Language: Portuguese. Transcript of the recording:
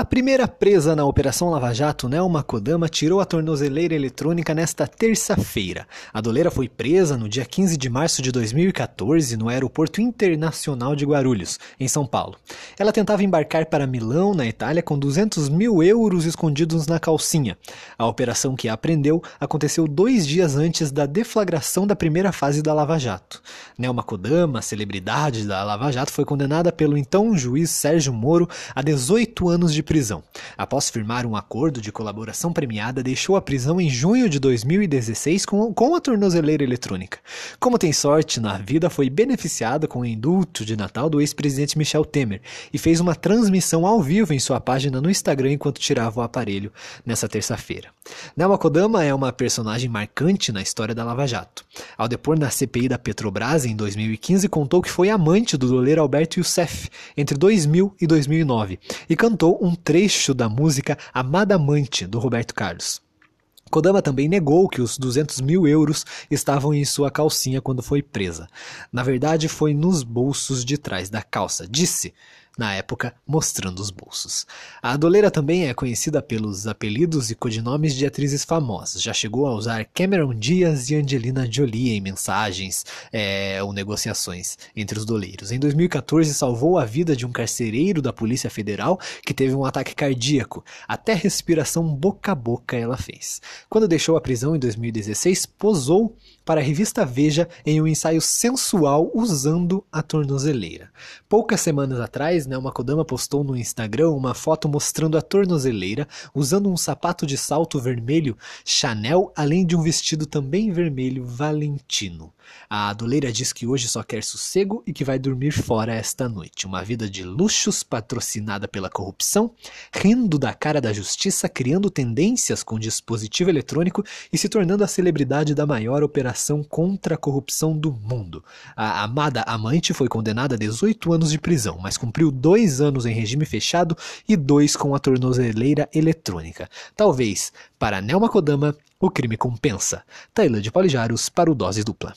A primeira presa na Operação Lava Jato, Nelma Kodama, tirou a tornozeleira eletrônica nesta terça-feira. A doleira foi presa no dia 15 de março de 2014 no Aeroporto Internacional de Guarulhos, em São Paulo. Ela tentava embarcar para Milão, na Itália, com 200 mil euros escondidos na calcinha. A operação que a prendeu aconteceu dois dias antes da deflagração da primeira fase da Lava Jato. Nelma Kodama, celebridade da Lava Jato, foi condenada pelo então juiz Sérgio Moro a 18 anos de prisão. Após firmar um acordo de colaboração premiada, deixou a prisão em junho de 2016 com, com a tornozeleira eletrônica. Como tem sorte na vida, foi beneficiada com o indulto de Natal do ex-presidente Michel Temer e fez uma transmissão ao vivo em sua página no Instagram enquanto tirava o aparelho nessa terça-feira. Nelma Kodama é uma personagem marcante na história da Lava Jato. Ao depor na CPI da Petrobras em 2015, contou que foi amante do doleiro Alberto Youssef entre 2000 e 2009 e cantou um trecho da música Amada Amante, do Roberto Carlos. Kodama também negou que os 200 mil euros estavam em sua calcinha quando foi presa. Na verdade, foi nos bolsos de trás da calça. Disse na época, mostrando os bolsos. A doleira também é conhecida pelos apelidos e codinomes de atrizes famosas. Já chegou a usar Cameron Diaz e Angelina Jolie em mensagens é, ou negociações entre os doleiros. Em 2014, salvou a vida de um carcereiro da Polícia Federal que teve um ataque cardíaco. Até respiração boca a boca ela fez. Quando deixou a prisão em 2016, posou para a revista Veja em um ensaio sensual usando a tornozeleira. Poucas semanas atrás, Nelma Kodama postou no Instagram uma foto mostrando a tornozeleira usando um sapato de salto vermelho Chanel, além de um vestido também vermelho Valentino. A doleira diz que hoje só quer sossego e que vai dormir fora esta noite. Uma vida de luxos patrocinada pela corrupção, rindo da cara da justiça, criando tendências com dispositivo eletrônico e se tornando a celebridade da maior operação contra a corrupção do mundo. A amada amante foi condenada a 18 anos de prisão, mas cumpriu dois anos em regime fechado e dois com a tornozeleira eletrônica. Talvez, para Nelma Kodama, o crime compensa. Tailândia Polijaros para o Dose Dupla.